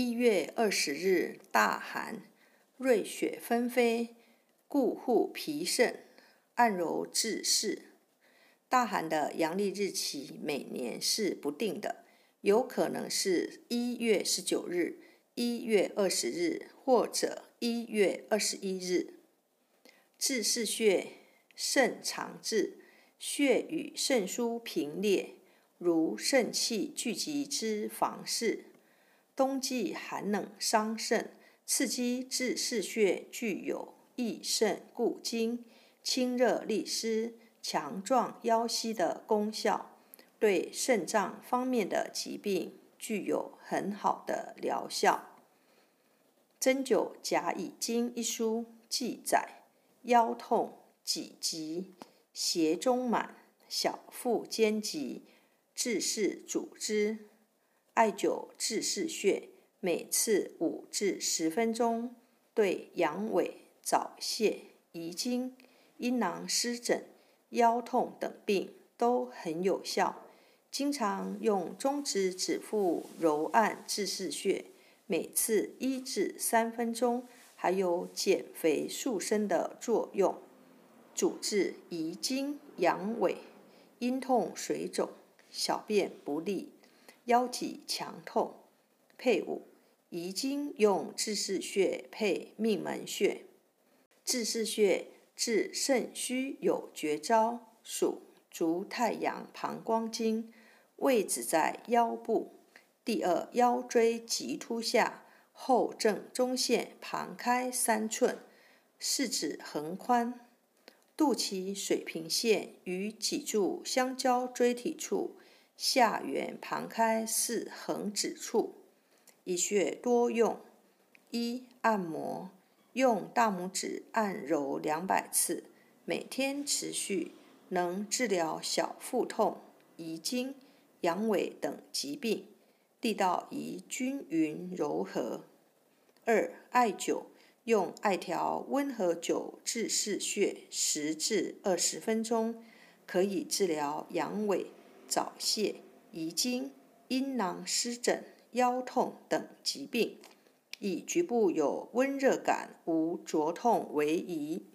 一月二十日，大寒，瑞雪纷飞，故护脾肾，按揉治湿。大寒的阳历日期每年是不定的，有可能是一月十九日、一月二十日或者一月二十一日。治湿穴，肾藏志，血与肾腧平列，如肾气聚集之房室。冬季寒冷伤肾，刺激治湿穴具有益肾固精、清热利湿、强壮腰膝的功效，对肾脏方面的疾病具有很好的疗效。《针灸甲乙经》一书记载：腰痛、脊疾、胁中满、小腹兼急，治湿主之。艾灸治湿穴，每次五至十分钟，对阳痿、早泄、遗精、阴囊湿疹、腰痛等病都很有效。经常用中指指腹揉按治湿穴，每次一至三分钟，还有减肥塑身的作用。主治遗精、阳痿、阴痛、水肿、小便不利。腰脊强痛，配伍遗精用治四穴配命门穴。治四穴治肾虚有绝招，属足太阳膀胱经，位置在腰部第二腰椎棘突下后正中线旁开三寸，四指横宽，肚脐水平线与脊柱相交椎体处。下缘旁开四横指处，一穴多用。一按摩，用大拇指按揉两百次，每天持续，能治疗小腹痛、遗精、阳痿等疾病，地道宜均匀柔和。二艾灸，用艾条温和灸治四穴十至二十分钟，可以治疗阳痿。早泄、遗精、阴囊湿疹、腰痛等疾病，以局部有温热感、无灼痛为宜。